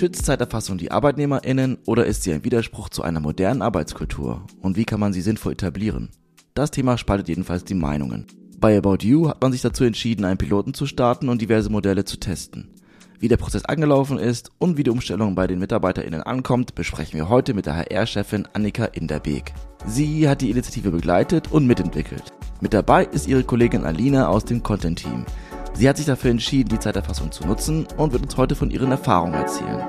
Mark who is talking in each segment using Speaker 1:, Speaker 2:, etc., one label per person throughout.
Speaker 1: Schützt Zeiterfassung die ArbeitnehmerInnen oder ist sie ein Widerspruch zu einer modernen Arbeitskultur? Und wie kann man sie sinnvoll etablieren? Das Thema spaltet jedenfalls die Meinungen. Bei About You hat man sich dazu entschieden, einen Piloten zu starten und diverse Modelle zu testen. Wie der Prozess angelaufen ist und wie die Umstellung bei den MitarbeiterInnen ankommt, besprechen wir heute mit der HR-Chefin Annika Inderbeek. Sie hat die Initiative begleitet und mitentwickelt. Mit dabei ist ihre Kollegin Alina aus dem Content-Team. Sie hat sich dafür entschieden, die Zeiterfassung zu nutzen und wird uns heute von ihren Erfahrungen erzählen.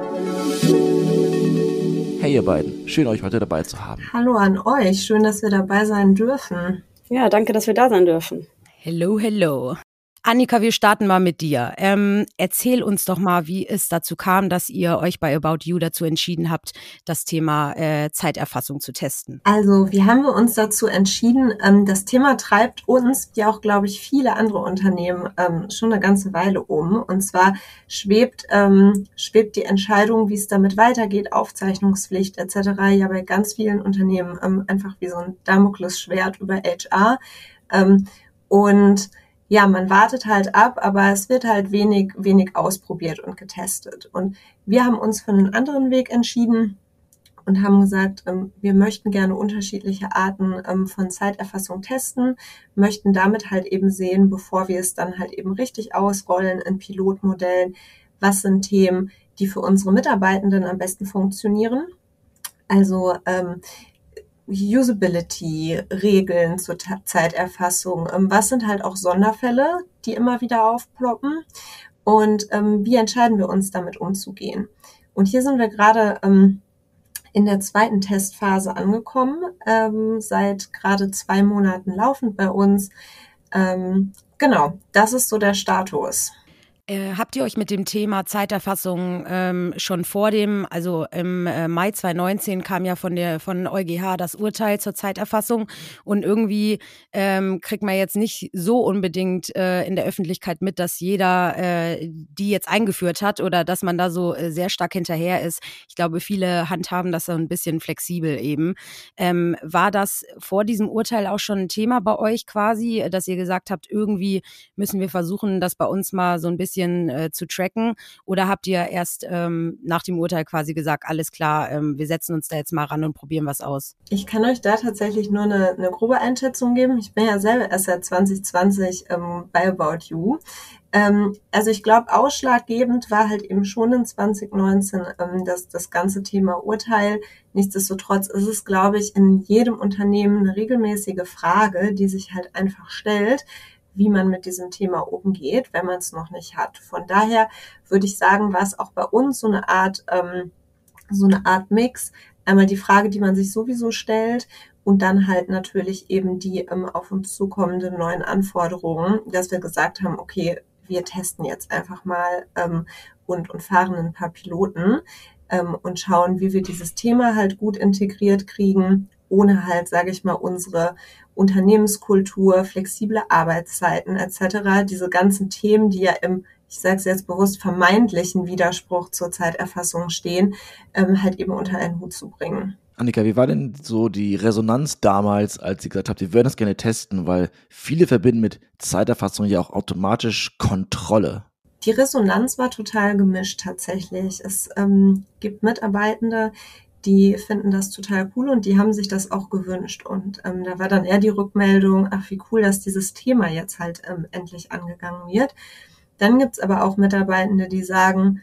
Speaker 1: Hey ihr beiden, schön euch heute dabei zu haben.
Speaker 2: Hallo an euch, schön, dass wir dabei sein dürfen.
Speaker 3: Ja, danke, dass wir da sein dürfen.
Speaker 4: Hello, hello. Annika, wir starten mal mit dir. Ähm, erzähl uns doch mal, wie es dazu kam, dass ihr euch bei About You dazu entschieden habt, das Thema äh, Zeiterfassung zu testen.
Speaker 2: Also, wie haben wir uns dazu entschieden? Ähm, das Thema treibt uns, wie auch, glaube ich, viele andere Unternehmen ähm, schon eine ganze Weile um. Und zwar schwebt, ähm, schwebt die Entscheidung, wie es damit weitergeht, Aufzeichnungspflicht etc. ja bei ganz vielen Unternehmen ähm, einfach wie so ein Damoklesschwert über HR. Ähm, und ja, man wartet halt ab, aber es wird halt wenig, wenig ausprobiert und getestet. Und wir haben uns für einen anderen Weg entschieden und haben gesagt, ähm, wir möchten gerne unterschiedliche Arten ähm, von Zeiterfassung testen, möchten damit halt eben sehen, bevor wir es dann halt eben richtig ausrollen in Pilotmodellen, was sind Themen, die für unsere Mitarbeitenden am besten funktionieren. Also ähm, Usability-Regeln zur Zeiterfassung? Ähm, was sind halt auch Sonderfälle, die immer wieder aufploppen? Und ähm, wie entscheiden wir uns damit umzugehen? Und hier sind wir gerade ähm, in der zweiten Testphase angekommen, ähm, seit gerade zwei Monaten laufend bei uns. Ähm, genau, das ist so der Status.
Speaker 4: Äh, habt ihr euch mit dem Thema Zeiterfassung ähm, schon vor dem, also im äh, Mai 2019 kam ja von der von EuGH das Urteil zur Zeiterfassung und irgendwie ähm, kriegt man jetzt nicht so unbedingt äh, in der Öffentlichkeit mit, dass jeder äh, die jetzt eingeführt hat oder dass man da so sehr stark hinterher ist. Ich glaube, viele handhaben das so ein bisschen flexibel eben. Ähm, war das vor diesem Urteil auch schon ein Thema bei euch quasi, dass ihr gesagt habt, irgendwie müssen wir versuchen, das bei uns mal so ein bisschen bisschen äh, zu tracken? Oder habt ihr erst ähm, nach dem Urteil quasi gesagt, alles klar, ähm, wir setzen uns da jetzt mal ran und probieren was aus?
Speaker 2: Ich kann euch da tatsächlich nur eine, eine grobe Einschätzung geben. Ich bin ja selber erst seit 2020 ähm, bei About You. Ähm, also ich glaube, ausschlaggebend war halt eben schon in 2019 ähm, das, das ganze Thema Urteil. Nichtsdestotrotz ist es, glaube ich, in jedem Unternehmen eine regelmäßige Frage, die sich halt einfach stellt wie man mit diesem Thema umgeht, wenn man es noch nicht hat. Von daher würde ich sagen, war es auch bei uns so eine Art, ähm, so eine Art Mix. Einmal die Frage, die man sich sowieso stellt und dann halt natürlich eben die ähm, auf uns zukommenden neuen Anforderungen, dass wir gesagt haben, okay, wir testen jetzt einfach mal ähm, und, und fahren ein paar Piloten ähm, und schauen, wie wir dieses Thema halt gut integriert kriegen, ohne halt, sage ich mal, unsere Unternehmenskultur, flexible Arbeitszeiten etc., diese ganzen Themen, die ja im, ich sage es jetzt bewusst, vermeintlichen Widerspruch zur Zeiterfassung stehen, ähm, halt eben unter einen Hut zu bringen.
Speaker 1: Annika, wie war denn so die Resonanz damals, als Sie gesagt habt, wir würden das gerne testen, weil viele verbinden mit Zeiterfassung ja auch automatisch Kontrolle.
Speaker 2: Die Resonanz war total gemischt tatsächlich. Es ähm, gibt Mitarbeitende, die finden das total cool und die haben sich das auch gewünscht. Und ähm, da war dann eher die Rückmeldung, ach wie cool, dass dieses Thema jetzt halt ähm, endlich angegangen wird. Dann gibt's aber auch Mitarbeitende, die sagen,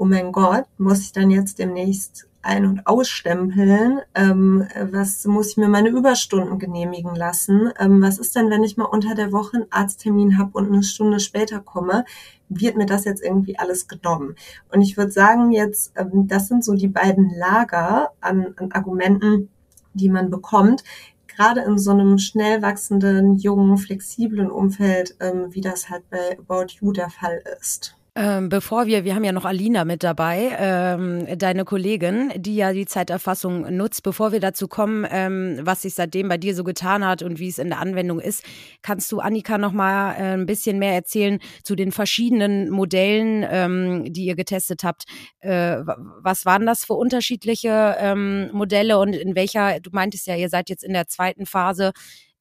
Speaker 2: oh mein Gott, muss ich dann jetzt demnächst ein- und ausstempeln? Ähm, was muss ich mir meine Überstunden genehmigen lassen? Ähm, was ist denn, wenn ich mal unter der Woche einen Arzttermin habe und eine Stunde später komme? Wird mir das jetzt irgendwie alles genommen? Und ich würde sagen, jetzt, ähm, das sind so die beiden Lager an, an Argumenten, die man bekommt, gerade in so einem schnell wachsenden, jungen, flexiblen Umfeld, ähm, wie das halt bei About You der Fall ist.
Speaker 4: Ähm, bevor wir, wir haben ja noch Alina mit dabei, ähm, deine Kollegin, die ja die Zeiterfassung nutzt. Bevor wir dazu kommen, ähm, was sich seitdem bei dir so getan hat und wie es in der Anwendung ist, kannst du Annika noch mal äh, ein bisschen mehr erzählen zu den verschiedenen Modellen, ähm, die ihr getestet habt. Äh, was waren das für unterschiedliche ähm, Modelle und in welcher? Du meintest ja, ihr seid jetzt in der zweiten Phase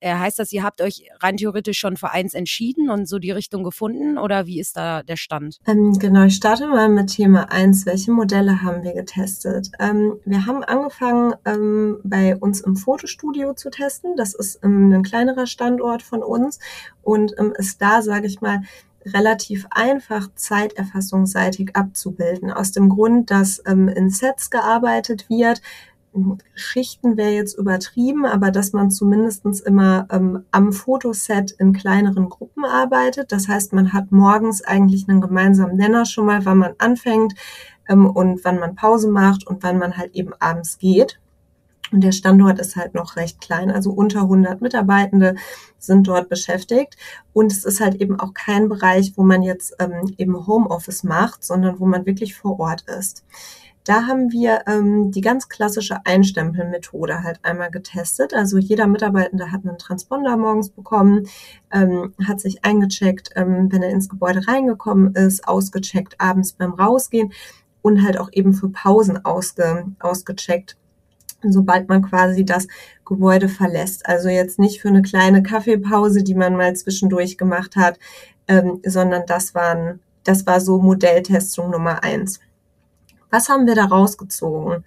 Speaker 4: heißt das, ihr habt euch rein theoretisch schon für eins entschieden und so die Richtung gefunden oder wie ist da der Stand?
Speaker 2: Ähm, genau, ich starte mal mit Thema eins. Welche Modelle haben wir getestet? Ähm, wir haben angefangen, ähm, bei uns im Fotostudio zu testen. Das ist ähm, ein kleinerer Standort von uns und ähm, ist da, sage ich mal, relativ einfach zeiterfassungsseitig abzubilden. Aus dem Grund, dass ähm, in Sets gearbeitet wird. Schichten wäre jetzt übertrieben, aber dass man zumindestens immer ähm, am Fotoset in kleineren Gruppen arbeitet. Das heißt, man hat morgens eigentlich einen gemeinsamen Nenner schon mal, wann man anfängt ähm, und wann man Pause macht und wann man halt eben abends geht. Und der Standort ist halt noch recht klein, also unter 100 Mitarbeitende sind dort beschäftigt. Und es ist halt eben auch kein Bereich, wo man jetzt ähm, eben Homeoffice macht, sondern wo man wirklich vor Ort ist. Da haben wir ähm, die ganz klassische Einstempelmethode halt einmal getestet. Also jeder Mitarbeitende hat einen Transponder morgens bekommen, ähm, hat sich eingecheckt, ähm, wenn er ins Gebäude reingekommen ist, ausgecheckt abends beim Rausgehen und halt auch eben für Pausen ausge, ausgecheckt sobald man quasi das Gebäude verlässt. Also jetzt nicht für eine kleine Kaffeepause, die man mal zwischendurch gemacht hat, ähm, sondern das waren, das war so Modelltestung Nummer eins. Was haben wir da rausgezogen?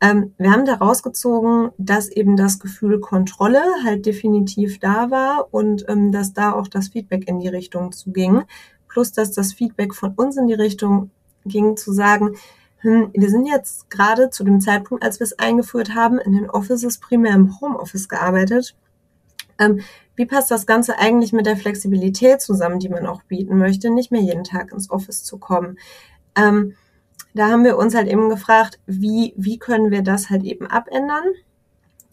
Speaker 2: Ähm, wir haben da rausgezogen, dass eben das Gefühl Kontrolle halt definitiv da war und ähm, dass da auch das Feedback in die Richtung zuging. Plus, dass das Feedback von uns in die Richtung ging, zu sagen, hm, wir sind jetzt gerade zu dem Zeitpunkt, als wir es eingeführt haben, in den Offices primär im Homeoffice gearbeitet. Ähm, wie passt das Ganze eigentlich mit der Flexibilität zusammen, die man auch bieten möchte, nicht mehr jeden Tag ins Office zu kommen? Ähm, da haben wir uns halt eben gefragt, wie, wie können wir das halt eben abändern?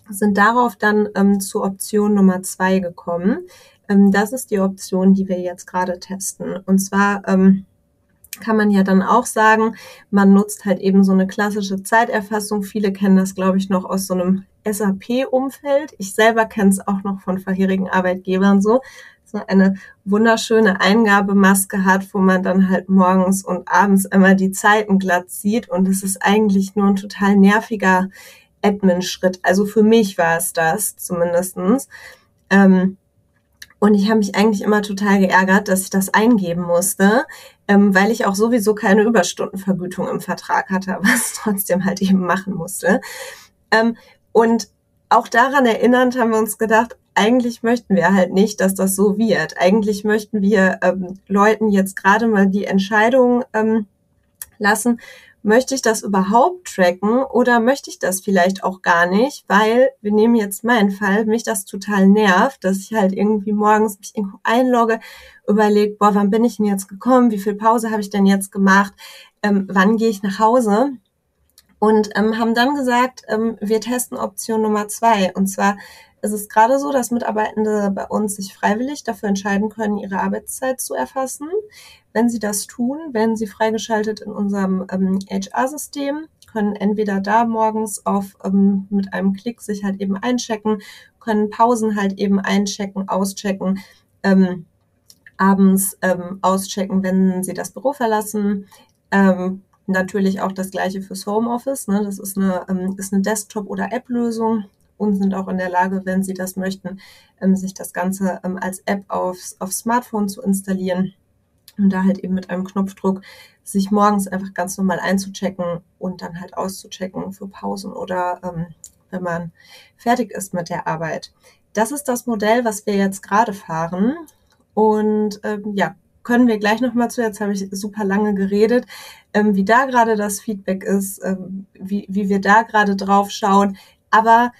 Speaker 2: Sind darauf dann ähm, zur Option Nummer zwei gekommen. Ähm, das ist die Option, die wir jetzt gerade testen. Und zwar ähm, kann man ja dann auch sagen, man nutzt halt eben so eine klassische Zeiterfassung. Viele kennen das, glaube ich, noch aus so einem SAP-Umfeld. Ich selber kenne es auch noch von vorherigen Arbeitgebern so. So eine wunderschöne Eingabemaske hat, wo man dann halt morgens und abends einmal die Zeiten glatt sieht. Und es ist eigentlich nur ein total nerviger Admin-Schritt. Also für mich war es das zumindestens. Ähm, und ich habe mich eigentlich immer total geärgert, dass ich das eingeben musste, ähm, weil ich auch sowieso keine Überstundenvergütung im Vertrag hatte, aber es trotzdem halt eben machen musste. Ähm, und auch daran erinnernd haben wir uns gedacht, eigentlich möchten wir halt nicht, dass das so wird. Eigentlich möchten wir ähm, Leuten jetzt gerade mal die Entscheidung ähm, lassen, möchte ich das überhaupt tracken oder möchte ich das vielleicht auch gar nicht, weil wir nehmen jetzt meinen Fall, mich das total nervt, dass ich halt irgendwie morgens mich irgendwo einlogge, überlege, boah, wann bin ich denn jetzt gekommen, wie viel Pause habe ich denn jetzt gemacht, ähm, wann gehe ich nach Hause? Und ähm, haben dann gesagt, ähm, wir testen Option Nummer zwei. Und zwar es ist gerade so, dass Mitarbeitende bei uns sich freiwillig dafür entscheiden können, ihre Arbeitszeit zu erfassen. Wenn sie das tun, werden sie freigeschaltet in unserem ähm, HR-System, können entweder da morgens auf ähm, mit einem Klick sich halt eben einchecken, können Pausen halt eben einchecken, auschecken, ähm, abends ähm, auschecken, wenn sie das Büro verlassen. Ähm, natürlich auch das gleiche fürs Homeoffice. Ne? Das ist eine, ähm, ist eine Desktop- oder App-Lösung und sind auch in der Lage, wenn sie das möchten, ähm, sich das Ganze ähm, als App aufs, aufs Smartphone zu installieren und da halt eben mit einem Knopfdruck sich morgens einfach ganz normal einzuchecken und dann halt auszuchecken für Pausen oder ähm, wenn man fertig ist mit der Arbeit. Das ist das Modell, was wir jetzt gerade fahren. Und ähm, ja, können wir gleich nochmal zu, jetzt habe ich super lange geredet, ähm, wie da gerade das Feedback ist, ähm, wie, wie wir da gerade drauf schauen. Aber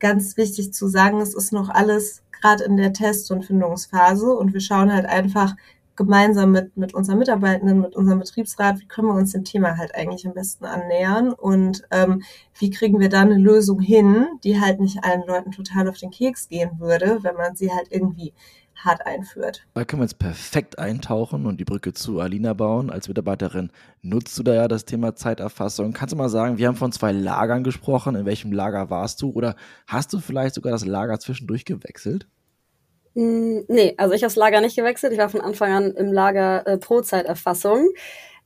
Speaker 2: ganz wichtig zu sagen, es ist noch alles gerade in der Test- und Findungsphase und wir schauen halt einfach gemeinsam mit, mit unseren Mitarbeitenden, mit unserem Betriebsrat, wie können wir uns dem Thema halt eigentlich am besten annähern und ähm, wie kriegen wir da eine Lösung hin, die halt nicht allen Leuten total auf den Keks gehen würde, wenn man sie halt irgendwie hart einführt.
Speaker 1: Da können wir jetzt perfekt eintauchen und die Brücke zu Alina bauen. Als Mitarbeiterin nutzt du da ja das Thema Zeiterfassung. Kannst du mal sagen, wir haben von zwei Lagern gesprochen. In welchem Lager warst du? Oder hast du vielleicht sogar das Lager zwischendurch gewechselt?
Speaker 3: Mm, nee, also ich habe das Lager nicht gewechselt. Ich war von Anfang an im Lager äh, Pro-Zeiterfassung.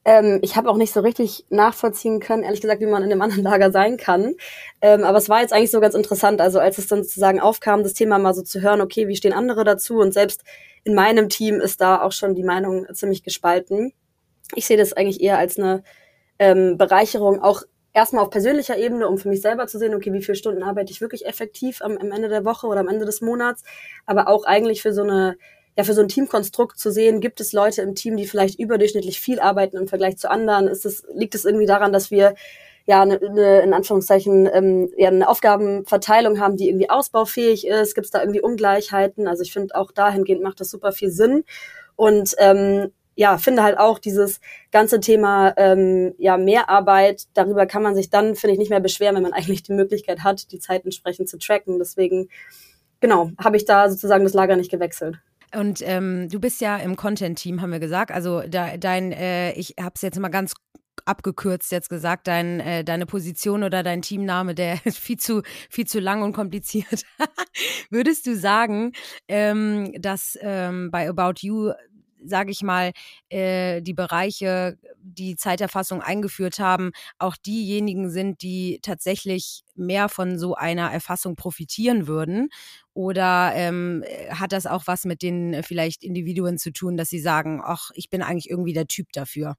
Speaker 3: Ähm, ich habe auch nicht so richtig nachvollziehen können, ehrlich gesagt, wie man in dem anderen Lager sein kann. Ähm, aber es war jetzt eigentlich so ganz interessant, also als es dann sozusagen aufkam, das Thema mal so zu hören, okay, wie stehen andere dazu? Und selbst in meinem Team ist da auch schon die Meinung ziemlich gespalten. Ich sehe das eigentlich eher als eine ähm, Bereicherung, auch erstmal auf persönlicher Ebene, um für mich selber zu sehen, okay, wie viele Stunden arbeite ich wirklich effektiv am, am Ende der Woche oder am Ende des Monats, aber auch eigentlich für so eine ja, für so ein Teamkonstrukt zu sehen, gibt es Leute im Team, die vielleicht überdurchschnittlich viel arbeiten im Vergleich zu anderen? Ist es, liegt es irgendwie daran, dass wir ja eine, eine in Anführungszeichen ähm, ja eine Aufgabenverteilung haben, die irgendwie ausbaufähig ist? Gibt es da irgendwie Ungleichheiten? Also ich finde auch dahingehend macht das super viel Sinn und ähm, ja, finde halt auch dieses ganze Thema ähm, ja Mehrarbeit, darüber kann man sich dann, finde ich, nicht mehr beschweren, wenn man eigentlich die Möglichkeit hat, die Zeit entsprechend zu tracken. Deswegen, genau, habe ich da sozusagen das Lager nicht gewechselt.
Speaker 4: Und ähm, du bist ja im Content-Team, haben wir gesagt. Also da, dein, äh, ich habe es jetzt mal ganz abgekürzt jetzt gesagt, dein, äh, deine Position oder dein Teamname, der ist viel zu, viel zu lang und kompliziert. Würdest du sagen, ähm, dass ähm, bei About You sage ich mal, äh, die Bereiche, die Zeiterfassung eingeführt haben, auch diejenigen sind, die tatsächlich mehr von so einer Erfassung profitieren würden? Oder ähm, hat das auch was mit den äh, vielleicht Individuen zu tun, dass sie sagen, ach, ich bin eigentlich irgendwie der Typ dafür?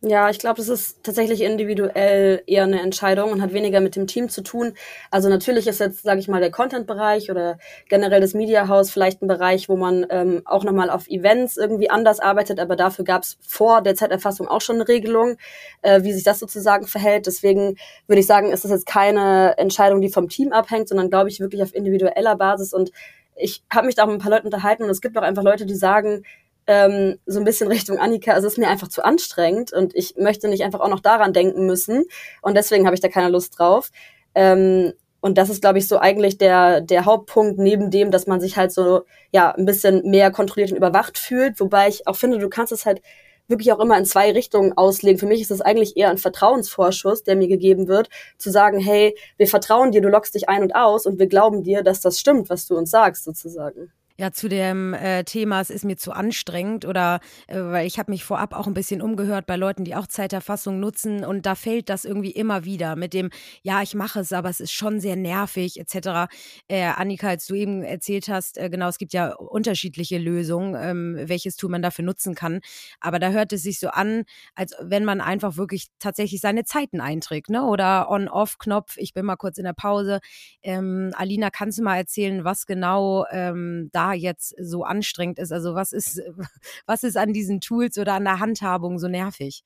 Speaker 3: Ja, ich glaube, das ist tatsächlich individuell eher eine Entscheidung und hat weniger mit dem Team zu tun. Also natürlich ist jetzt, sage ich mal, der Content-Bereich oder generell das Media House vielleicht ein Bereich, wo man ähm, auch nochmal auf Events irgendwie anders arbeitet, aber dafür gab es vor der Zeiterfassung auch schon eine Regelung, äh, wie sich das sozusagen verhält. Deswegen würde ich sagen, ist das jetzt keine Entscheidung, die vom Team abhängt, sondern glaube ich wirklich auf individueller Basis. Und ich habe mich da auch mit ein paar Leuten unterhalten und es gibt auch einfach Leute, die sagen, ähm, so ein bisschen Richtung Annika, also es ist mir einfach zu anstrengend und ich möchte nicht einfach auch noch daran denken müssen und deswegen habe ich da keine Lust drauf. Ähm, und das ist, glaube ich, so eigentlich der, der Hauptpunkt neben dem, dass man sich halt so, ja, ein bisschen mehr kontrolliert und überwacht fühlt. Wobei ich auch finde, du kannst es halt wirklich auch immer in zwei Richtungen auslegen. Für mich ist es eigentlich eher ein Vertrauensvorschuss, der mir gegeben wird, zu sagen, hey, wir vertrauen dir, du lockst dich ein und aus und wir glauben dir, dass das stimmt, was du uns sagst, sozusagen
Speaker 4: ja zu dem äh, Thema, es ist mir zu anstrengend oder äh, weil ich habe mich vorab auch ein bisschen umgehört bei Leuten, die auch Zeiterfassung nutzen und da fällt das irgendwie immer wieder mit dem, ja, ich mache es, aber es ist schon sehr nervig etc. Äh, Annika, als du eben erzählt hast, äh, genau, es gibt ja unterschiedliche Lösungen, ähm, welches Tool man dafür nutzen kann, aber da hört es sich so an, als wenn man einfach wirklich tatsächlich seine Zeiten einträgt, ne? Oder On-Off-Knopf, ich bin mal kurz in der Pause. Ähm, Alina, kannst du mal erzählen, was genau ähm, da jetzt so anstrengend ist? Also was ist, was ist an diesen Tools oder an der Handhabung so nervig?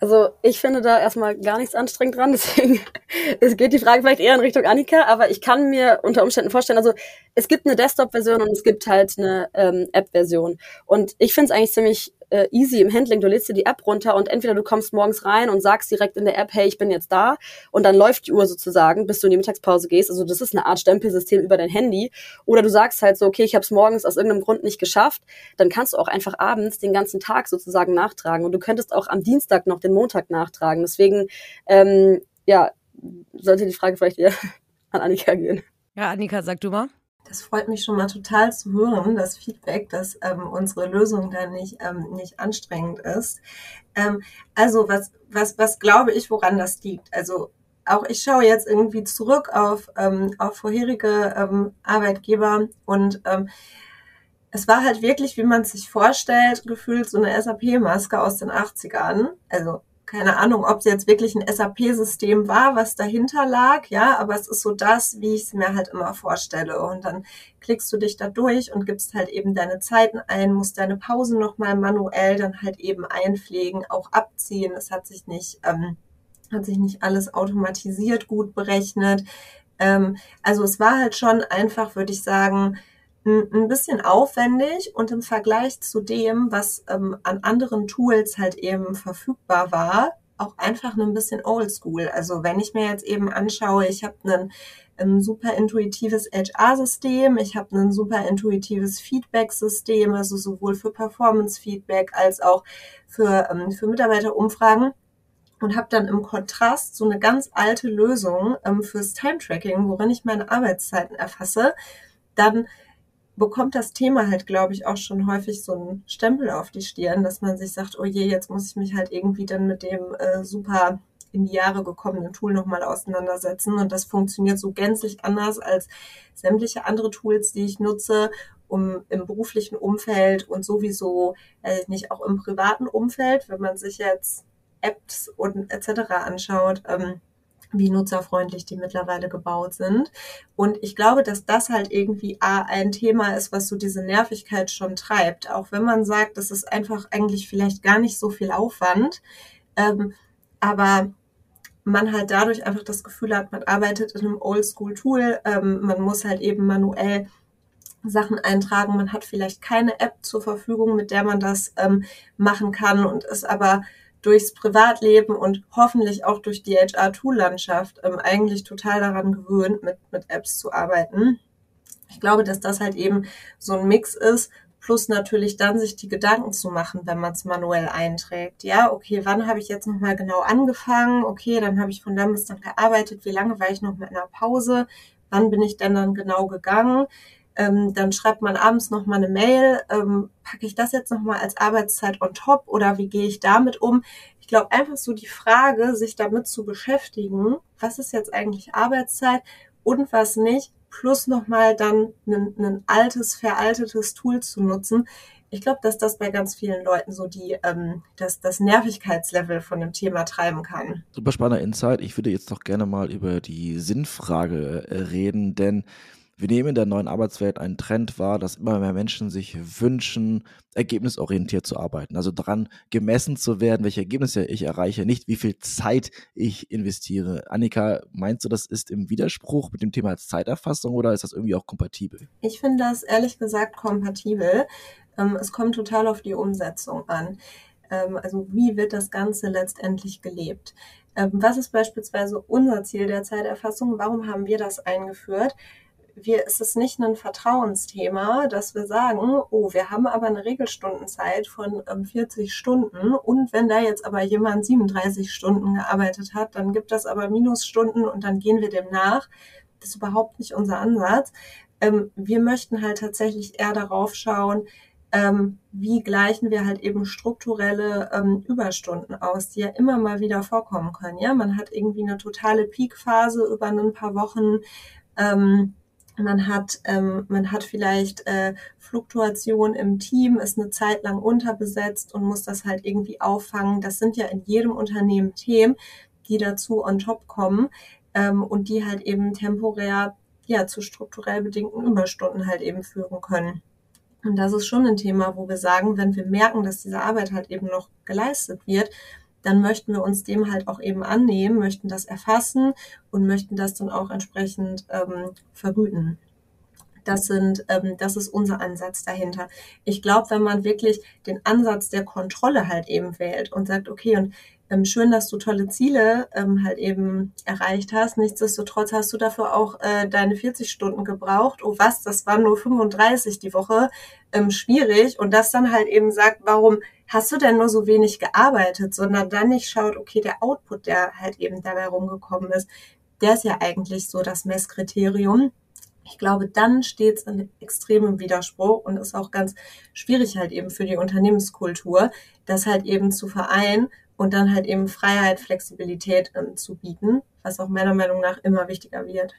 Speaker 3: Also ich finde da erstmal gar nichts anstrengend dran, deswegen es geht die Frage vielleicht eher in Richtung Annika, aber ich kann mir unter Umständen vorstellen, also es gibt eine Desktop-Version und es gibt halt eine ähm, App-Version. Und ich finde es eigentlich ziemlich äh, easy im Handling. Du lädst dir die App runter und entweder du kommst morgens rein und sagst direkt in der App, hey, ich bin jetzt da und dann läuft die Uhr sozusagen, bis du in die Mittagspause gehst. Also das ist eine Art Stempelsystem über dein Handy. Oder du sagst halt so, okay, ich habe es morgens aus irgendeinem Grund nicht geschafft. Dann kannst du auch einfach abends den ganzen Tag sozusagen nachtragen. Und du könntest auch am Dienstag noch den Montag nachtragen. Deswegen, ähm, ja, sollte die Frage vielleicht eher an Annika gehen.
Speaker 4: Ja, Annika, sag du mal.
Speaker 2: Das freut mich schon mal total zu hören, das Feedback, dass ähm, unsere Lösung da nicht, ähm, nicht anstrengend ist. Ähm, also was, was, was glaube ich, woran das liegt? Also auch ich schaue jetzt irgendwie zurück auf, ähm, auf vorherige ähm, Arbeitgeber und ähm, es war halt wirklich, wie man sich vorstellt, gefühlt so eine SAP-Maske aus den 80ern. Also keine Ahnung, ob es jetzt wirklich ein SAP-System war, was dahinter lag, ja, aber es ist so das, wie ich es mir halt immer vorstelle. Und dann klickst du dich da durch und gibst halt eben deine Zeiten ein, musst deine Pausen nochmal manuell dann halt eben einpflegen, auch abziehen. Es hat sich nicht, ähm, hat sich nicht alles automatisiert gut berechnet. Ähm, also es war halt schon einfach, würde ich sagen, ein bisschen aufwendig und im Vergleich zu dem, was ähm, an anderen Tools halt eben verfügbar war, auch einfach ein bisschen oldschool. Also wenn ich mir jetzt eben anschaue, ich habe ein, ein super intuitives HR-System, ich habe ein super intuitives Feedback-System, also sowohl für Performance-Feedback als auch für, ähm, für Mitarbeiterumfragen und habe dann im Kontrast so eine ganz alte Lösung ähm, fürs Time-Tracking, worin ich meine Arbeitszeiten erfasse, dann bekommt das Thema halt, glaube ich, auch schon häufig so einen Stempel auf die Stirn, dass man sich sagt, oh je, jetzt muss ich mich halt irgendwie dann mit dem äh, super in die Jahre gekommenen Tool nochmal auseinandersetzen. Und das funktioniert so gänzlich anders als sämtliche andere Tools, die ich nutze, um im beruflichen Umfeld und sowieso, äh, nicht auch im privaten Umfeld, wenn man sich jetzt Apps und etc. anschaut, ähm, wie nutzerfreundlich die mittlerweile gebaut sind. Und ich glaube, dass das halt irgendwie ein Thema ist, was so diese Nervigkeit schon treibt. Auch wenn man sagt, das ist einfach eigentlich vielleicht gar nicht so viel Aufwand. Ähm, aber man halt dadurch einfach das Gefühl hat, man arbeitet in einem Oldschool-Tool. Ähm, man muss halt eben manuell Sachen eintragen. Man hat vielleicht keine App zur Verfügung, mit der man das ähm, machen kann und ist aber durchs Privatleben und hoffentlich auch durch die HR-Tool-Landschaft ähm, eigentlich total daran gewöhnt, mit, mit Apps zu arbeiten. Ich glaube, dass das halt eben so ein Mix ist, plus natürlich dann sich die Gedanken zu machen, wenn man es manuell einträgt. Ja, okay, wann habe ich jetzt nochmal genau angefangen? Okay, dann habe ich von dann bis dann gearbeitet. Wie lange war ich noch mit einer Pause? Wann bin ich denn dann genau gegangen? Ähm, dann schreibt man abends noch mal eine Mail, ähm, packe ich das jetzt noch mal als Arbeitszeit on top oder wie gehe ich damit um? Ich glaube einfach so die Frage, sich damit zu beschäftigen, was ist jetzt eigentlich Arbeitszeit und was nicht, plus noch mal dann ein, ein altes, veraltetes Tool zu nutzen. Ich glaube, dass das bei ganz vielen Leuten so die ähm, das, das Nervigkeitslevel von dem Thema treiben kann.
Speaker 1: Super spannender Insight. Ich würde jetzt doch gerne mal über die Sinnfrage äh, reden, denn wir nehmen in der neuen Arbeitswelt einen Trend wahr, dass immer mehr Menschen sich wünschen, ergebnisorientiert zu arbeiten. Also daran gemessen zu werden, welche Ergebnisse ich erreiche, nicht wie viel Zeit ich investiere. Annika, meinst du, das ist im Widerspruch mit dem Thema Zeiterfassung oder ist das irgendwie auch kompatibel?
Speaker 2: Ich finde das ehrlich gesagt kompatibel. Ähm, es kommt total auf die Umsetzung an. Ähm, also wie wird das Ganze letztendlich gelebt? Ähm, was ist beispielsweise unser Ziel der Zeiterfassung? Warum haben wir das eingeführt? Wir, es ist nicht ein Vertrauensthema, dass wir sagen, oh, wir haben aber eine Regelstundenzeit von ähm, 40 Stunden und wenn da jetzt aber jemand 37 Stunden gearbeitet hat, dann gibt das aber Minusstunden und dann gehen wir dem nach. Das ist überhaupt nicht unser Ansatz. Ähm, wir möchten halt tatsächlich eher darauf schauen, ähm, wie gleichen wir halt eben strukturelle ähm, Überstunden aus, die ja immer mal wieder vorkommen können. Ja, man hat irgendwie eine totale Peakphase über ein paar Wochen. Ähm, man hat, ähm, man hat vielleicht äh, Fluktuation im Team, ist eine Zeit lang unterbesetzt und muss das halt irgendwie auffangen. Das sind ja in jedem Unternehmen Themen, die dazu on top kommen ähm, und die halt eben temporär ja zu strukturell bedingten Überstunden halt eben führen können. Und das ist schon ein Thema, wo wir sagen, wenn wir merken, dass diese Arbeit halt eben noch geleistet wird, dann möchten wir uns dem halt auch eben annehmen, möchten das erfassen und möchten das dann auch entsprechend ähm, vergüten. Das sind, ähm, das ist unser Ansatz dahinter. Ich glaube, wenn man wirklich den Ansatz der Kontrolle halt eben wählt und sagt, okay, und ähm, schön, dass du tolle Ziele ähm, halt eben erreicht hast. Nichtsdestotrotz hast du dafür auch äh, deine 40 Stunden gebraucht. Oh was, das waren nur 35 die Woche. Ähm, schwierig. Und das dann halt eben sagt, warum hast du denn nur so wenig gearbeitet, sondern dann nicht schaut, okay, der Output, der halt eben dabei rumgekommen ist, der ist ja eigentlich so das Messkriterium. Ich glaube, dann steht es in extremem Widerspruch und ist auch ganz schwierig halt eben für die Unternehmenskultur, das halt eben zu vereinen und dann halt eben Freiheit, Flexibilität ähm, zu bieten, was auch meiner Meinung nach immer wichtiger wird.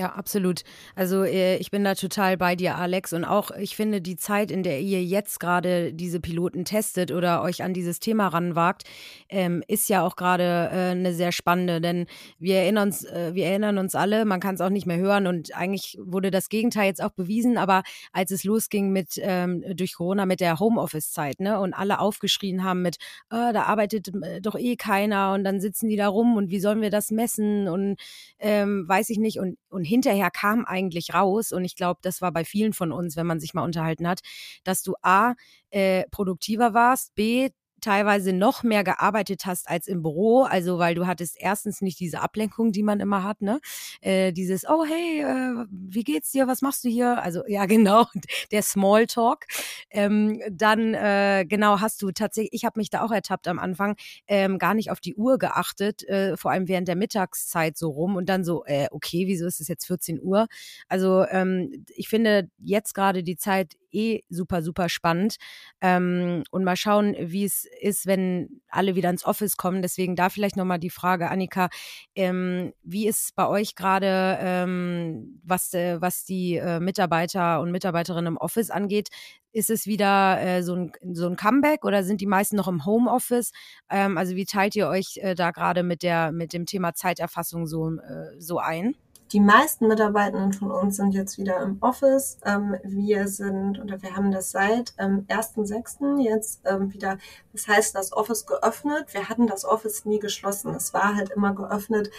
Speaker 4: Ja, absolut. Also äh, ich bin da total bei dir, Alex. Und auch ich finde, die Zeit, in der ihr jetzt gerade diese Piloten testet oder euch an dieses Thema ranwagt, ähm, ist ja auch gerade äh, eine sehr spannende. Denn wir erinnern uns, äh, wir erinnern uns alle, man kann es auch nicht mehr hören und eigentlich wurde das Gegenteil jetzt auch bewiesen. Aber als es losging mit ähm, durch Corona mit der Homeoffice-Zeit, ne, und alle aufgeschrien haben mit, oh, da arbeitet äh, doch eh keiner und dann sitzen die da rum und wie sollen wir das messen und ähm, weiß ich nicht und, und hinterher kam eigentlich raus, und ich glaube, das war bei vielen von uns, wenn man sich mal unterhalten hat, dass du A, äh, produktiver warst, B, teilweise noch mehr gearbeitet hast als im Büro. Also weil du hattest erstens nicht diese Ablenkung, die man immer hat, ne? Äh, dieses, oh hey, äh, wie geht's dir? Was machst du hier? Also ja, genau, der Smalltalk. Ähm, dann äh, genau hast du tatsächlich, ich habe mich da auch ertappt am Anfang, ähm, gar nicht auf die Uhr geachtet, äh, vor allem während der Mittagszeit so rum und dann so, äh, okay, wieso ist es jetzt 14 Uhr? Also ähm, ich finde jetzt gerade die Zeit eh super, super spannend. Ähm, und mal schauen, wie es ist, wenn alle wieder ins Office kommen. Deswegen da vielleicht nochmal die Frage, Annika, ähm, wie ist bei euch gerade, ähm, was, äh, was die äh, Mitarbeiter und Mitarbeiterinnen im Office angeht? Ist es wieder äh, so, ein, so ein Comeback oder sind die meisten noch im Homeoffice? Ähm, also wie teilt ihr euch äh, da gerade mit der mit dem Thema Zeiterfassung so, äh, so ein?
Speaker 2: Die meisten Mitarbeitenden von uns sind jetzt wieder im Office. Ähm, wir sind oder wir haben das seit ähm, 1.6. jetzt ähm, wieder, das heißt, das Office geöffnet. Wir hatten das Office nie geschlossen. Es war halt immer geöffnet.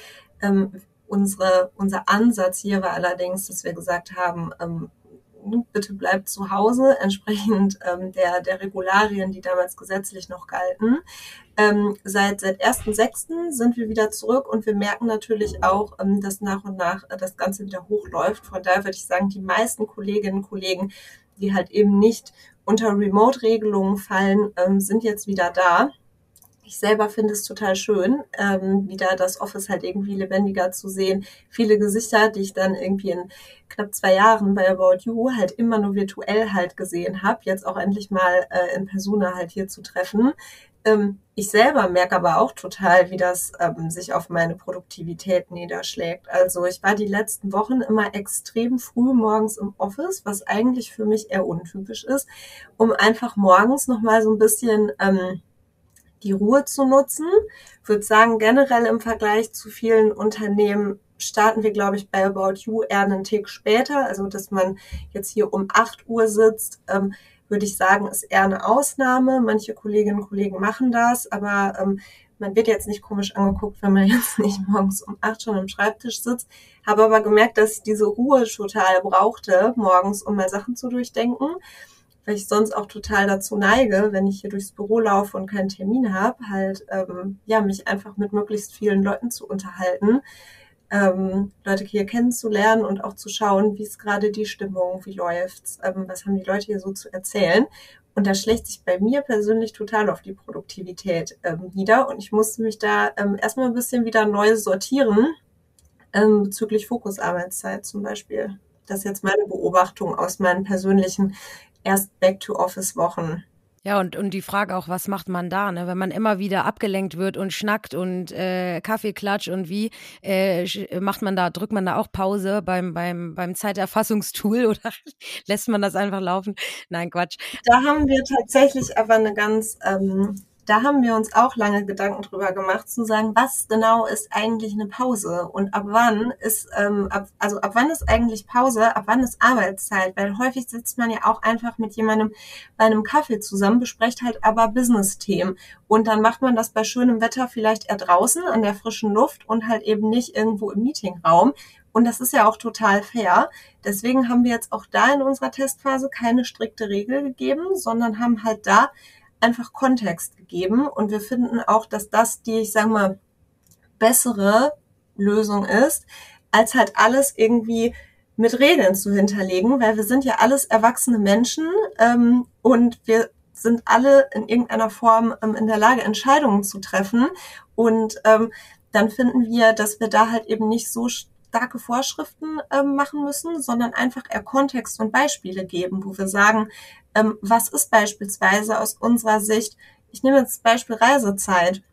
Speaker 2: Ähm, unsere, unser Ansatz hier war allerdings, dass wir gesagt haben, ähm, bitte bleibt zu Hause, entsprechend ähm, der, der Regularien, die damals gesetzlich noch galten. Ähm, seit seit 1.6. sind wir wieder zurück und wir merken natürlich auch, ähm, dass nach und nach äh, das Ganze wieder hochläuft. Von daher würde ich sagen, die meisten Kolleginnen und Kollegen, die halt eben nicht unter Remote-Regelungen fallen, ähm, sind jetzt wieder da. Ich selber finde es total schön, ähm, wieder das Office halt irgendwie lebendiger zu sehen. Viele Gesichter, die ich dann irgendwie in knapp zwei Jahren bei About You halt immer nur virtuell halt gesehen habe, jetzt auch endlich mal äh, in Persona halt hier zu treffen. Ähm, ich selber merke aber auch total, wie das ähm, sich auf meine Produktivität niederschlägt. Also ich war die letzten Wochen immer extrem früh morgens im Office, was eigentlich für mich eher untypisch ist, um einfach morgens nochmal so ein bisschen ähm, die Ruhe zu nutzen. Ich würde sagen, generell im Vergleich zu vielen Unternehmen starten wir, glaube ich, bei About You eher einen Tick später. Also, dass man jetzt hier um 8 Uhr sitzt, ähm, würde ich sagen, ist eher eine Ausnahme. Manche Kolleginnen und Kollegen machen das, aber ähm, man wird jetzt nicht komisch angeguckt, wenn man jetzt nicht morgens um 8 schon am Schreibtisch sitzt. Habe aber gemerkt, dass ich diese Ruhe total brauchte, morgens, um mal Sachen zu durchdenken weil ich sonst auch total dazu neige, wenn ich hier durchs Büro laufe und keinen Termin habe, halt ähm, ja mich einfach mit möglichst vielen Leuten zu unterhalten, ähm, Leute hier kennenzulernen und auch zu schauen, wie ist gerade die Stimmung, wie läuft's, ähm, was haben die Leute hier so zu erzählen. Und das schlägt sich bei mir persönlich total auf die Produktivität ähm, nieder. Und ich musste mich da ähm, erstmal ein bisschen wieder neu sortieren ähm, bezüglich Fokusarbeitszeit zum Beispiel. Das ist jetzt meine Beobachtung aus meinen persönlichen erst Back-to-Office-Wochen.
Speaker 4: Ja, und, und die Frage auch, was macht man da, ne? wenn man immer wieder abgelenkt wird und schnackt und äh, Kaffeeklatsch und wie, äh, macht man da, drückt man da auch Pause beim, beim, beim Zeiterfassungstool oder lässt man das einfach laufen? Nein, Quatsch.
Speaker 2: Da haben wir tatsächlich aber eine ganz ähm, da haben wir uns auch lange Gedanken drüber gemacht, zu sagen, was genau ist eigentlich eine Pause und ab wann ist, ähm, ab, also ab wann ist eigentlich Pause, ab wann ist Arbeitszeit, weil häufig sitzt man ja auch einfach mit jemandem bei einem Kaffee zusammen, besprecht halt aber Business-Themen. Und dann macht man das bei schönem Wetter vielleicht eher draußen an der frischen Luft und halt eben nicht irgendwo im Meetingraum. Und das ist ja auch total fair. Deswegen haben wir jetzt auch da in unserer Testphase keine strikte Regel gegeben, sondern haben halt da einfach Kontext gegeben. Und wir finden auch, dass das die, ich sage mal, bessere Lösung ist, als halt alles irgendwie mit Regeln zu hinterlegen, weil wir sind ja alles erwachsene Menschen ähm, und wir sind alle in irgendeiner Form ähm, in der Lage, Entscheidungen zu treffen. Und ähm, dann finden wir, dass wir da halt eben nicht so starke Vorschriften ähm, machen müssen, sondern einfach eher Kontext und Beispiele geben, wo wir sagen, ähm, was ist beispielsweise aus unserer Sicht, ich nehme jetzt Beispiel Reisezeit.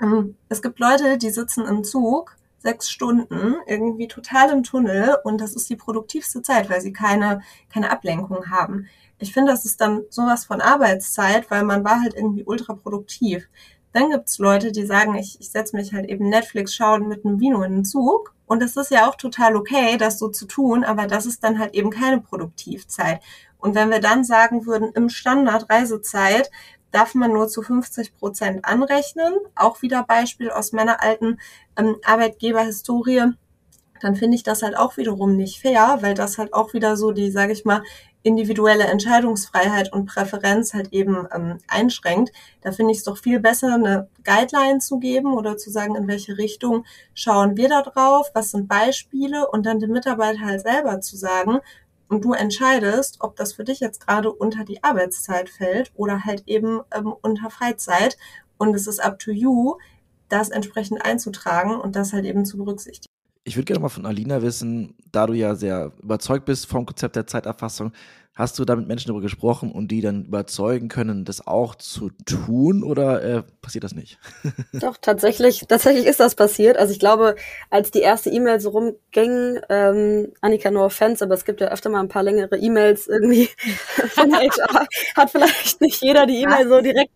Speaker 2: Ähm, es gibt Leute, die sitzen im Zug sechs Stunden irgendwie total im Tunnel und das ist die produktivste Zeit, weil sie keine, keine Ablenkung haben. Ich finde, das ist dann sowas von Arbeitszeit, weil man war halt irgendwie ultra produktiv. Dann gibt's Leute, die sagen, ich, ich setze mich halt eben Netflix schauen mit einem Vino in den Zug. Und es ist ja auch total okay, das so zu tun, aber das ist dann halt eben keine Produktivzeit. Und wenn wir dann sagen würden, im Standard Reisezeit darf man nur zu 50 Prozent anrechnen, auch wieder Beispiel aus meiner alten ähm, Arbeitgeberhistorie, dann finde ich das halt auch wiederum nicht fair, weil das halt auch wieder so die, sage ich mal, individuelle Entscheidungsfreiheit und Präferenz halt eben ähm, einschränkt. Da finde ich es doch viel besser, eine Guideline zu geben oder zu sagen, in welche Richtung schauen wir da drauf, was sind Beispiele und dann dem Mitarbeiter halt selber zu sagen, und du entscheidest, ob das für dich jetzt gerade unter die Arbeitszeit fällt oder halt eben ähm, unter Freizeit. Und es ist up to you, das entsprechend einzutragen und das halt eben zu berücksichtigen.
Speaker 1: Ich würde gerne mal von Alina wissen, da du ja sehr überzeugt bist vom Konzept der Zeiterfassung, hast du da mit Menschen darüber gesprochen und die dann überzeugen können, das auch zu tun oder äh, passiert das nicht?
Speaker 3: Doch, tatsächlich, tatsächlich ist das passiert. Also ich glaube, als die erste E-Mail so rumging, ähm, Annika, no offense, aber es gibt ja öfter mal ein paar längere E-Mails irgendwie von HR, hat vielleicht nicht jeder die E-Mail so direkt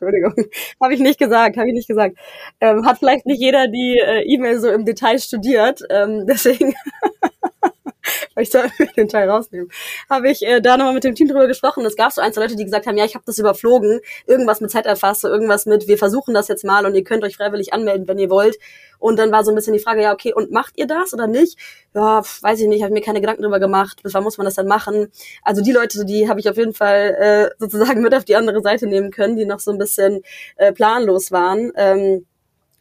Speaker 3: Entschuldigung, habe ich nicht gesagt, habe ich nicht gesagt. Ähm, hat vielleicht nicht jeder die äh, E-Mail so im Detail studiert, ähm, deswegen ich soll den Teil rausnehmen, habe ich äh, da nochmal mit dem Team drüber gesprochen. Es gab so ein, zwei Leute, die gesagt haben, ja, ich habe das überflogen, irgendwas mit Zeiterfassung, irgendwas mit, wir versuchen das jetzt mal und ihr könnt euch freiwillig anmelden, wenn ihr wollt. Und dann war so ein bisschen die Frage, ja, okay, und macht ihr das oder nicht? Ja, weiß ich nicht, habe mir keine Gedanken drüber gemacht. Bis wann muss man das dann machen? Also die Leute, die habe ich auf jeden Fall äh, sozusagen mit auf die andere Seite nehmen können, die noch so ein bisschen äh, planlos waren. Ähm,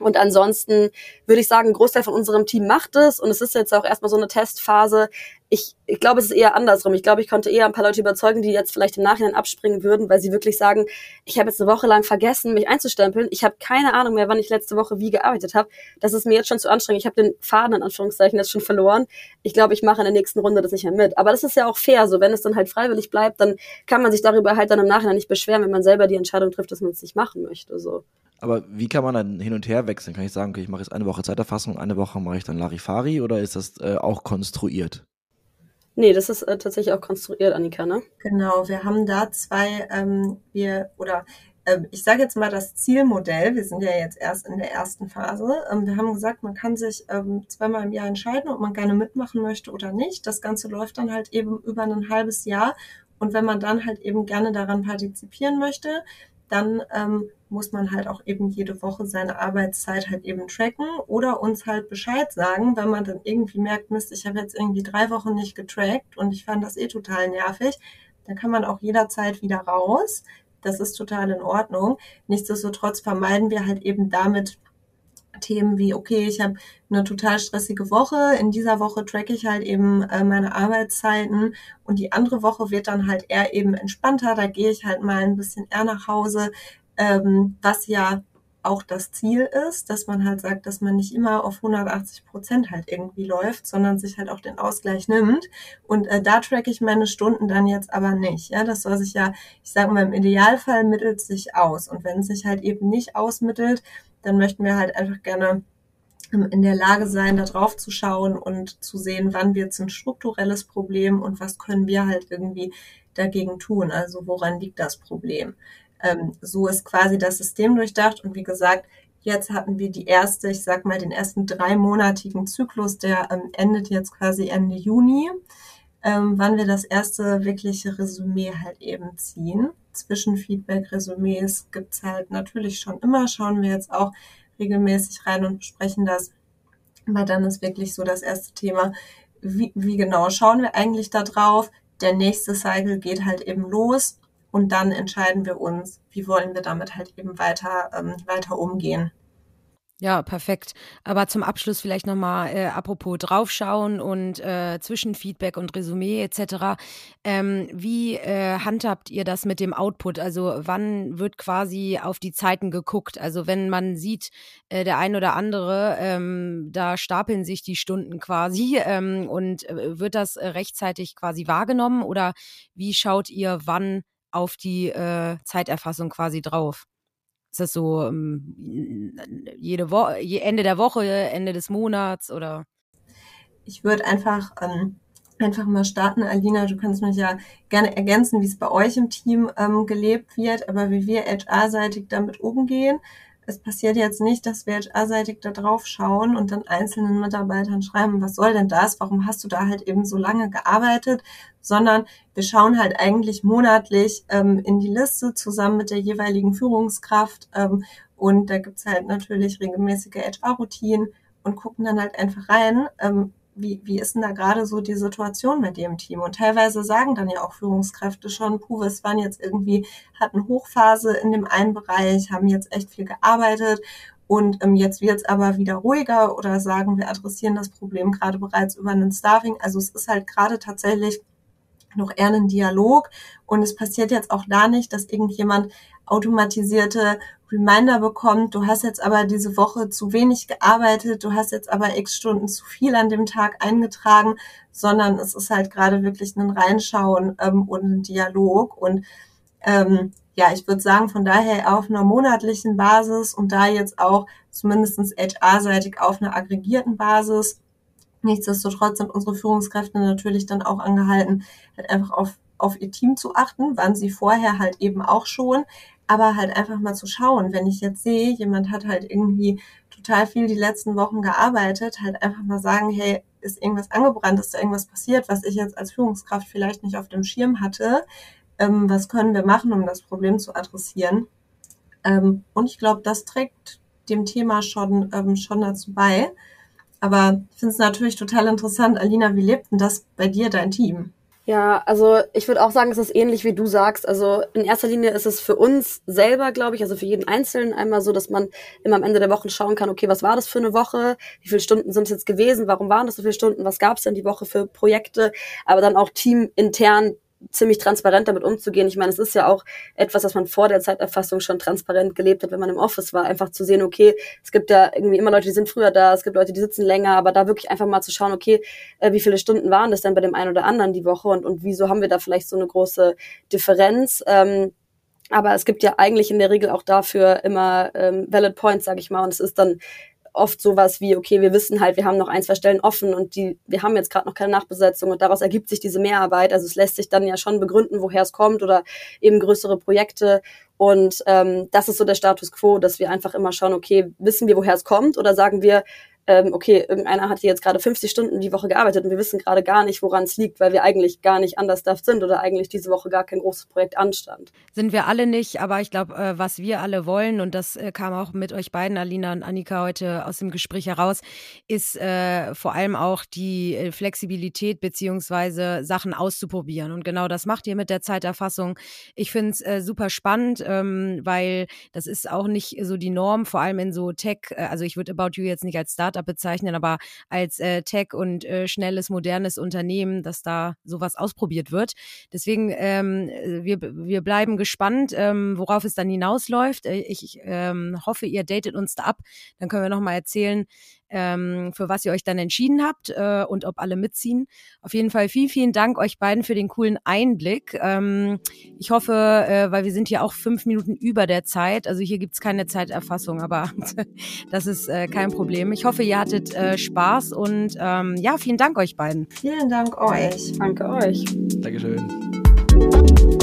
Speaker 3: und ansonsten würde ich sagen, ein Großteil von unserem Team macht es und es ist jetzt auch erstmal so eine Testphase. Ich, ich glaube, es ist eher andersrum. Ich glaube, ich konnte eher ein paar Leute überzeugen, die jetzt vielleicht im Nachhinein abspringen würden, weil sie wirklich sagen, ich habe jetzt eine Woche lang vergessen, mich einzustempeln. Ich habe keine Ahnung mehr, wann ich letzte Woche wie gearbeitet habe. Das ist mir jetzt schon zu anstrengend. Ich habe den Faden in Anführungszeichen jetzt schon verloren. Ich glaube, ich mache in der nächsten Runde das nicht mehr mit. Aber das ist ja auch fair. So, wenn es dann halt freiwillig bleibt, dann kann man sich darüber halt dann im Nachhinein nicht beschweren, wenn man selber die Entscheidung trifft, dass man es nicht machen möchte. So.
Speaker 1: Aber wie kann man dann hin und her wechseln? Kann ich sagen, okay, ich mache jetzt eine Woche Zeiterfassung, eine Woche mache ich dann Larifari oder ist das äh, auch konstruiert?
Speaker 3: Nee, das ist äh, tatsächlich auch konstruiert, Annika, ne?
Speaker 2: Genau, wir haben da zwei, ähm, wir, oder äh, ich sage jetzt mal das Zielmodell, wir sind ja jetzt erst in der ersten Phase. Ähm, wir haben gesagt, man kann sich ähm, zweimal im Jahr entscheiden, ob man gerne mitmachen möchte oder nicht. Das Ganze läuft dann halt eben über ein halbes Jahr. Und wenn man dann halt eben gerne daran partizipieren möchte, dann ähm, muss man halt auch eben jede Woche seine Arbeitszeit halt eben tracken oder uns halt Bescheid sagen, wenn man dann irgendwie merkt, Mist, ich habe jetzt irgendwie drei Wochen nicht getrackt und ich fand das eh total nervig, dann kann man auch jederzeit wieder raus. Das ist total in Ordnung. Nichtsdestotrotz vermeiden wir halt eben damit Themen wie, okay, ich habe eine total stressige Woche, in dieser Woche tracke ich halt eben äh, meine Arbeitszeiten und die andere Woche wird dann halt eher eben entspannter, da gehe ich halt mal ein bisschen eher nach Hause, ähm, was ja auch das Ziel ist, dass man halt sagt, dass man nicht immer auf 180 Prozent halt irgendwie läuft, sondern sich halt auch den Ausgleich nimmt. Und äh, da track ich meine Stunden dann jetzt aber nicht. Ja, das soll sich ja, ich sage mal, im Idealfall mittelt sich aus. Und wenn es sich halt eben nicht ausmittelt, dann möchten wir halt einfach gerne ähm, in der Lage sein, da drauf zu schauen und zu sehen, wann wird es ein strukturelles Problem und was können wir halt irgendwie dagegen tun. Also woran liegt das Problem? Ähm, so ist quasi das System durchdacht. Und wie gesagt, jetzt hatten wir die erste, ich sag mal, den ersten dreimonatigen Zyklus, der ähm, endet jetzt quasi Ende Juni, ähm, wann wir das erste wirkliche Resümee halt eben ziehen. Zwischenfeedback-Resümees gibt's halt natürlich schon immer, schauen wir jetzt auch regelmäßig rein und besprechen das. Aber dann ist wirklich so das erste Thema, wie, wie genau schauen wir eigentlich da drauf? Der nächste Cycle geht halt eben los und dann entscheiden wir uns, wie wollen wir damit halt eben weiter, ähm, weiter umgehen.
Speaker 4: Ja, perfekt. Aber zum Abschluss vielleicht nochmal äh, apropos draufschauen und äh, Zwischenfeedback und Resümee etc. Ähm, wie äh, handhabt ihr das mit dem Output? Also wann wird quasi auf die Zeiten geguckt? Also wenn man sieht, äh, der ein oder andere, ähm, da stapeln sich die Stunden quasi ähm, und äh, wird das rechtzeitig quasi wahrgenommen oder wie schaut ihr, wann auf die äh, Zeiterfassung quasi drauf? Ist das so ähm, jede Woche, Ende der Woche, Ende des Monats oder?
Speaker 2: Ich würde einfach ähm, einfach mal starten. Alina, du kannst mich ja gerne ergänzen, wie es bei euch im Team ähm, gelebt wird, aber wie wir HR-seitig damit umgehen es passiert jetzt nicht, dass wir HR-seitig da drauf schauen und dann einzelnen Mitarbeitern schreiben, was soll denn das? Warum hast du da halt eben so lange gearbeitet? Sondern wir schauen halt eigentlich monatlich ähm, in die Liste zusammen mit der jeweiligen Führungskraft. Ähm, und da gibt's halt natürlich regelmäßige HR-Routinen und gucken dann halt einfach rein, ähm, wie, wie ist denn da gerade so die Situation mit dem Team? Und teilweise sagen dann ja auch Führungskräfte schon, puh, es waren jetzt irgendwie, hatten Hochphase in dem einen Bereich, haben jetzt echt viel gearbeitet und ähm, jetzt wird es aber wieder ruhiger oder sagen, wir adressieren das Problem gerade bereits über einen Staffing. Also es ist halt gerade tatsächlich noch eher ein Dialog und es passiert jetzt auch da nicht, dass irgendjemand automatisierte Reminder bekommt, du hast jetzt aber diese Woche zu wenig gearbeitet, du hast jetzt aber x Stunden zu viel an dem Tag eingetragen, sondern es ist halt gerade wirklich ein Reinschauen ähm, und ein Dialog. Und ähm, ja, ich würde sagen, von daher auf einer monatlichen Basis und da jetzt auch zumindestens HR-seitig auf einer aggregierten Basis. Nichtsdestotrotz sind unsere Führungskräfte natürlich dann auch angehalten, halt einfach auf, auf ihr Team zu achten, waren sie vorher halt eben auch schon, aber halt einfach mal zu schauen, wenn ich jetzt sehe, jemand hat halt irgendwie total viel die letzten Wochen gearbeitet, halt einfach mal sagen, hey, ist irgendwas angebrannt, ist da irgendwas passiert, was ich jetzt als Führungskraft vielleicht nicht auf dem Schirm hatte, ähm, was können wir machen, um das Problem zu adressieren. Ähm, und ich glaube, das trägt dem Thema schon, ähm, schon dazu bei. Aber ich finde es natürlich total interessant, Alina, wie lebt denn das bei dir, dein Team?
Speaker 3: Ja, also ich würde auch sagen, es ist ähnlich wie du sagst. Also in erster Linie ist es für uns selber, glaube ich, also für jeden Einzelnen einmal so, dass man immer am Ende der Woche schauen kann, okay, was war das für eine Woche? Wie viele Stunden sind es jetzt gewesen? Warum waren das so viele Stunden? Was gab es denn die Woche für Projekte? Aber dann auch teamintern ziemlich transparent damit umzugehen. Ich meine, es ist ja auch etwas, was man vor der Zeiterfassung schon transparent gelebt hat, wenn man im Office war, einfach zu sehen, okay, es gibt ja irgendwie immer Leute, die sind früher da, es gibt Leute, die sitzen länger, aber da wirklich einfach mal zu schauen, okay, äh, wie viele Stunden waren das denn bei dem einen oder anderen die Woche und, und wieso haben wir da vielleicht so eine große Differenz? Ähm, aber es gibt ja eigentlich in der Regel auch dafür immer ähm, Valid Points, sage ich mal. Und es ist dann oft sowas wie, okay, wir wissen halt, wir haben noch ein, zwei Stellen offen und die, wir haben jetzt gerade noch keine Nachbesetzung und daraus ergibt sich diese Mehrarbeit. Also es lässt sich dann ja schon begründen, woher es kommt oder eben größere Projekte. Und ähm, das ist so der Status quo, dass wir einfach immer schauen, okay, wissen wir, woher es kommt oder sagen wir, ähm, okay, irgendeiner hat hier jetzt gerade 50 Stunden die Woche gearbeitet und wir wissen gerade gar nicht, woran es liegt, weil wir eigentlich gar nicht understaffed sind oder eigentlich diese Woche gar kein großes Projekt anstand.
Speaker 4: Sind wir alle nicht, aber ich glaube, äh, was wir alle wollen, und das äh, kam auch mit euch beiden, Alina und Annika, heute aus dem Gespräch heraus, ist äh, vor allem auch die äh, Flexibilität beziehungsweise Sachen auszuprobieren. Und genau das macht ihr mit der Zeiterfassung. Ich finde es äh, super spannend, ähm, weil das ist auch nicht so die Norm, vor allem in so Tech, äh, also ich würde About You jetzt nicht als Startup Startup bezeichnen, aber als äh, Tech und äh, schnelles, modernes Unternehmen, dass da sowas ausprobiert wird. Deswegen, ähm, wir, wir bleiben gespannt, ähm, worauf es dann hinausläuft. Äh, ich ähm, hoffe, ihr datet uns da ab. Dann können wir nochmal erzählen, ähm, für was ihr euch dann entschieden habt äh, und ob alle mitziehen. Auf jeden Fall vielen, vielen Dank euch beiden für den coolen Einblick. Ähm, ich hoffe, äh, weil wir sind hier auch fünf Minuten über der Zeit, also hier gibt's keine Zeiterfassung, aber das ist äh, kein Problem. Ich hoffe, ihr hattet äh, Spaß und ähm, ja, vielen Dank euch beiden.
Speaker 2: Vielen Dank euch.
Speaker 3: Danke euch.
Speaker 1: Dankeschön.